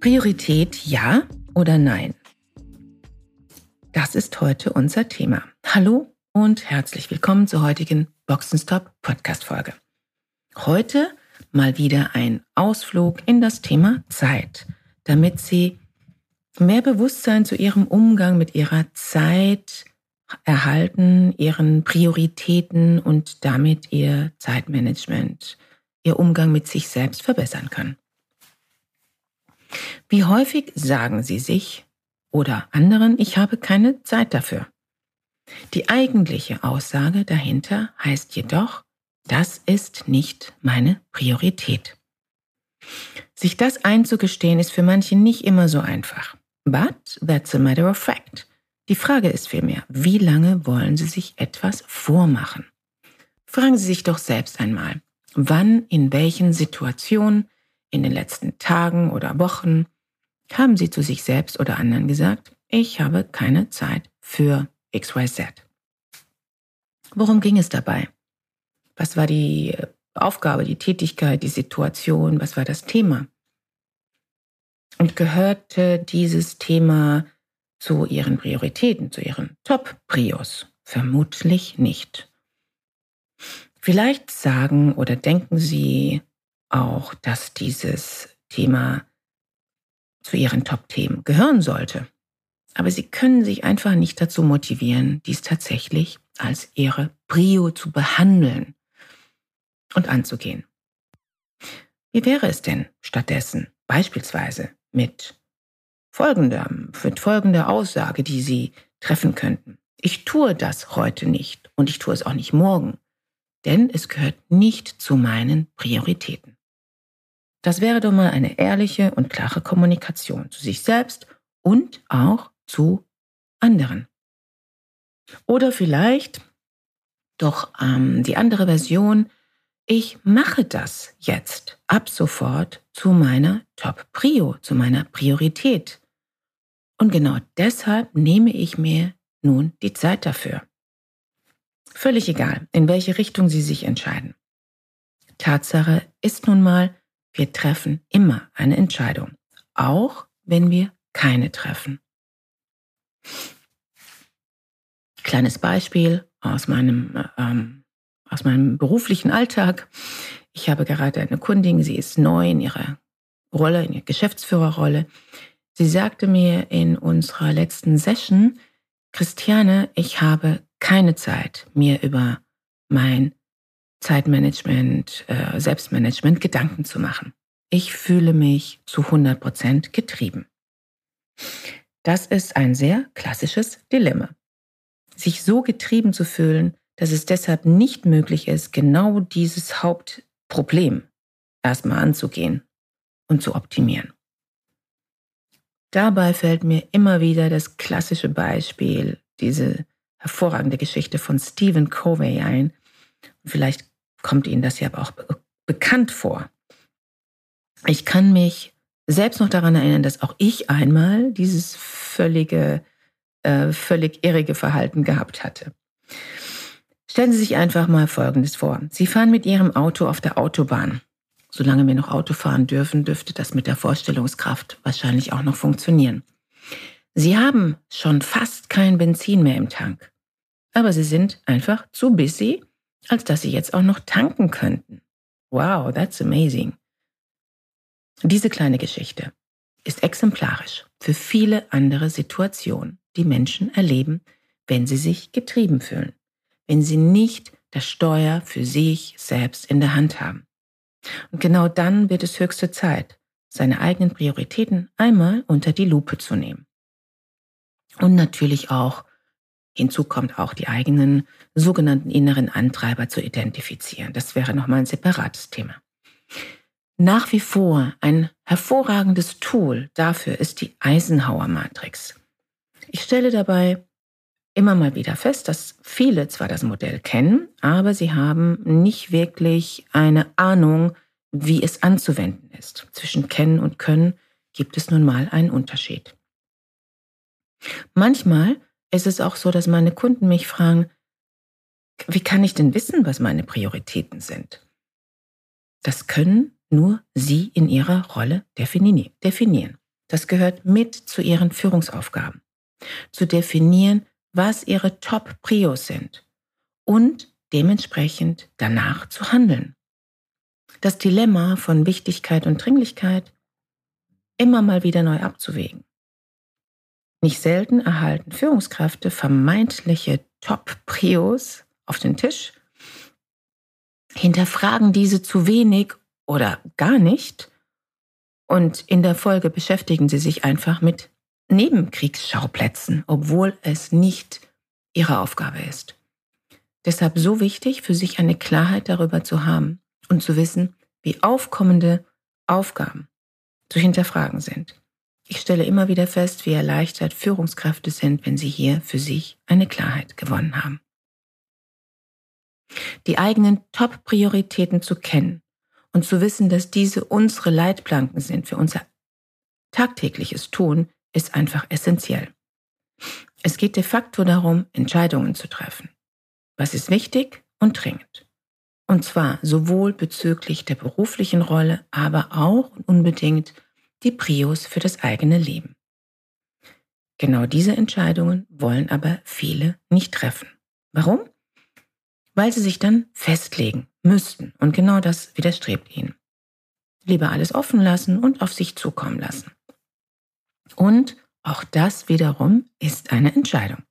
Priorität ja oder nein? Das ist heute unser Thema. Hallo und herzlich willkommen zur heutigen Boxenstop Podcast Folge. Heute mal wieder ein Ausflug in das Thema Zeit, damit Sie mehr Bewusstsein zu Ihrem Umgang mit Ihrer Zeit erhalten, Ihren Prioritäten und damit Ihr Zeitmanagement, Ihr Umgang mit sich selbst verbessern können. Wie häufig sagen Sie sich oder anderen, ich habe keine Zeit dafür? Die eigentliche Aussage dahinter heißt jedoch, das ist nicht meine Priorität. Sich das einzugestehen ist für manche nicht immer so einfach. But that's a matter of fact. Die Frage ist vielmehr, wie lange wollen Sie sich etwas vormachen? Fragen Sie sich doch selbst einmal, wann, in welchen Situationen, in den letzten Tagen oder Wochen haben Sie zu sich selbst oder anderen gesagt, ich habe keine Zeit für XYZ. Worum ging es dabei? Was war die Aufgabe, die Tätigkeit, die Situation? Was war das Thema? Und gehörte dieses Thema zu Ihren Prioritäten, zu Ihren Top-Prios? Vermutlich nicht. Vielleicht sagen oder denken Sie, auch, dass dieses Thema zu ihren Top-Themen gehören sollte. Aber sie können sich einfach nicht dazu motivieren, dies tatsächlich als ihre Prio zu behandeln und anzugehen. Wie wäre es denn stattdessen beispielsweise mit folgender, mit folgender Aussage, die Sie treffen könnten? Ich tue das heute nicht und ich tue es auch nicht morgen, denn es gehört nicht zu meinen Prioritäten. Das wäre doch mal eine ehrliche und klare Kommunikation zu sich selbst und auch zu anderen. Oder vielleicht doch ähm, die andere Version, ich mache das jetzt ab sofort zu meiner Top-Prio, zu meiner Priorität. Und genau deshalb nehme ich mir nun die Zeit dafür. Völlig egal, in welche Richtung Sie sich entscheiden. Tatsache ist nun mal, wir treffen immer eine Entscheidung, auch wenn wir keine treffen. Kleines Beispiel aus meinem, ähm, aus meinem beruflichen Alltag. Ich habe gerade eine Kundin, sie ist neu in ihrer Rolle, in ihrer Geschäftsführerrolle. Sie sagte mir in unserer letzten Session, Christiane, ich habe keine Zeit, mir über mein Zeitmanagement, äh, Selbstmanagement Gedanken zu machen. Ich fühle mich zu 100 Prozent getrieben. Das ist ein sehr klassisches Dilemma. Sich so getrieben zu fühlen, dass es deshalb nicht möglich ist, genau dieses Hauptproblem erstmal anzugehen und zu optimieren. Dabei fällt mir immer wieder das klassische Beispiel, diese hervorragende Geschichte von Stephen Covey ein. Vielleicht kommt Ihnen das ja aber auch bekannt vor. Ich kann mich selbst noch daran erinnern, dass auch ich einmal dieses völlige, äh, völlig irrige Verhalten gehabt hatte. Stellen Sie sich einfach mal Folgendes vor. Sie fahren mit Ihrem Auto auf der Autobahn. Solange wir noch Auto fahren dürfen, dürfte das mit der Vorstellungskraft wahrscheinlich auch noch funktionieren. Sie haben schon fast kein Benzin mehr im Tank. Aber Sie sind einfach zu busy, als dass Sie jetzt auch noch tanken könnten. Wow, that's amazing. Diese kleine Geschichte ist exemplarisch für viele andere Situationen, die Menschen erleben, wenn sie sich getrieben fühlen, wenn sie nicht das Steuer für sich selbst in der Hand haben. Und genau dann wird es höchste Zeit, seine eigenen Prioritäten einmal unter die Lupe zu nehmen. Und natürlich auch, hinzu kommt auch die eigenen sogenannten inneren Antreiber zu identifizieren. Das wäre nochmal ein separates Thema. Nach wie vor ein hervorragendes Tool dafür ist die Eisenhower Matrix. Ich stelle dabei immer mal wieder fest, dass viele zwar das Modell kennen, aber sie haben nicht wirklich eine Ahnung, wie es anzuwenden ist. Zwischen kennen und können gibt es nun mal einen Unterschied. Manchmal ist es auch so, dass meine Kunden mich fragen, wie kann ich denn wissen, was meine Prioritäten sind? Das können nur Sie in Ihrer Rolle definieren. Das gehört mit zu Ihren Führungsaufgaben. Zu definieren, was Ihre Top-Prios sind und dementsprechend danach zu handeln. Das Dilemma von Wichtigkeit und Dringlichkeit immer mal wieder neu abzuwägen. Nicht selten erhalten Führungskräfte vermeintliche Top-Prios auf den Tisch, hinterfragen diese zu wenig oder gar nicht und in der Folge beschäftigen sie sich einfach mit Nebenkriegsschauplätzen, obwohl es nicht ihre Aufgabe ist. Deshalb so wichtig, für sich eine Klarheit darüber zu haben und zu wissen, wie aufkommende Aufgaben zu hinterfragen sind. Ich stelle immer wieder fest, wie erleichtert Führungskräfte sind, wenn sie hier für sich eine Klarheit gewonnen haben. Die eigenen Top-Prioritäten zu kennen und zu wissen, dass diese unsere Leitplanken sind für unser tagtägliches Tun, ist einfach essentiell. Es geht de facto darum, Entscheidungen zu treffen. Was ist wichtig und dringend? Und zwar sowohl bezüglich der beruflichen Rolle, aber auch unbedingt die Prios für das eigene Leben. Genau diese Entscheidungen wollen aber viele nicht treffen. Warum? Weil sie sich dann festlegen müssten und genau das widerstrebt ihnen. Lieber alles offen lassen und auf sich zukommen lassen. Und auch das wiederum ist eine Entscheidung.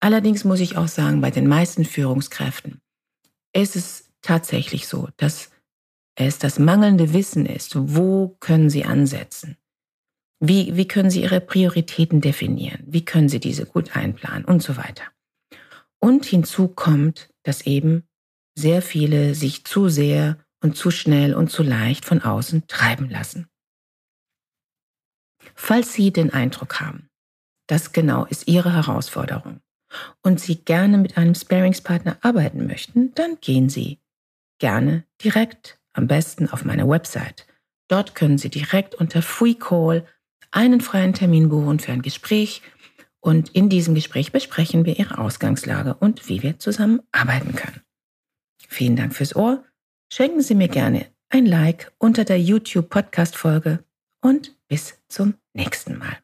Allerdings muss ich auch sagen, bei den meisten Führungskräften ist es tatsächlich so, dass es das mangelnde Wissen ist, wo können Sie ansetzen? Wie, wie können Sie Ihre Prioritäten definieren? Wie können Sie diese gut einplanen und so weiter? Und hinzu kommt, dass eben sehr viele sich zu sehr und zu schnell und zu leicht von außen treiben lassen. Falls Sie den Eindruck haben, das genau ist Ihre Herausforderung und Sie gerne mit einem Sparingspartner arbeiten möchten, dann gehen Sie gerne direkt am besten auf meine Website. Dort können Sie direkt unter Free Call einen freien Termin buchen für ein Gespräch und in diesem Gespräch besprechen wir Ihre Ausgangslage und wie wir zusammen arbeiten können. Vielen Dank fürs Ohr. Schenken Sie mir gerne ein Like unter der YouTube Podcast Folge und bis zum nächsten Mal.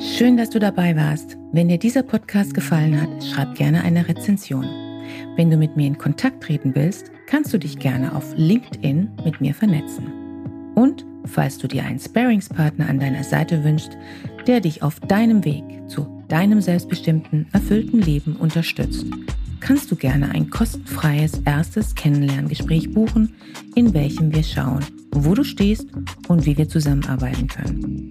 Schön, dass du dabei warst. Wenn dir dieser Podcast gefallen hat, schreib gerne eine Rezension. Wenn du mit mir in Kontakt treten willst, kannst du dich gerne auf LinkedIn mit mir vernetzen. Und falls du dir einen Sparingspartner an deiner Seite wünschst, der dich auf deinem Weg zu deinem selbstbestimmten, erfüllten Leben unterstützt, kannst du gerne ein kostenfreies erstes Kennenlerngespräch buchen, in welchem wir schauen, wo du stehst und wie wir zusammenarbeiten können.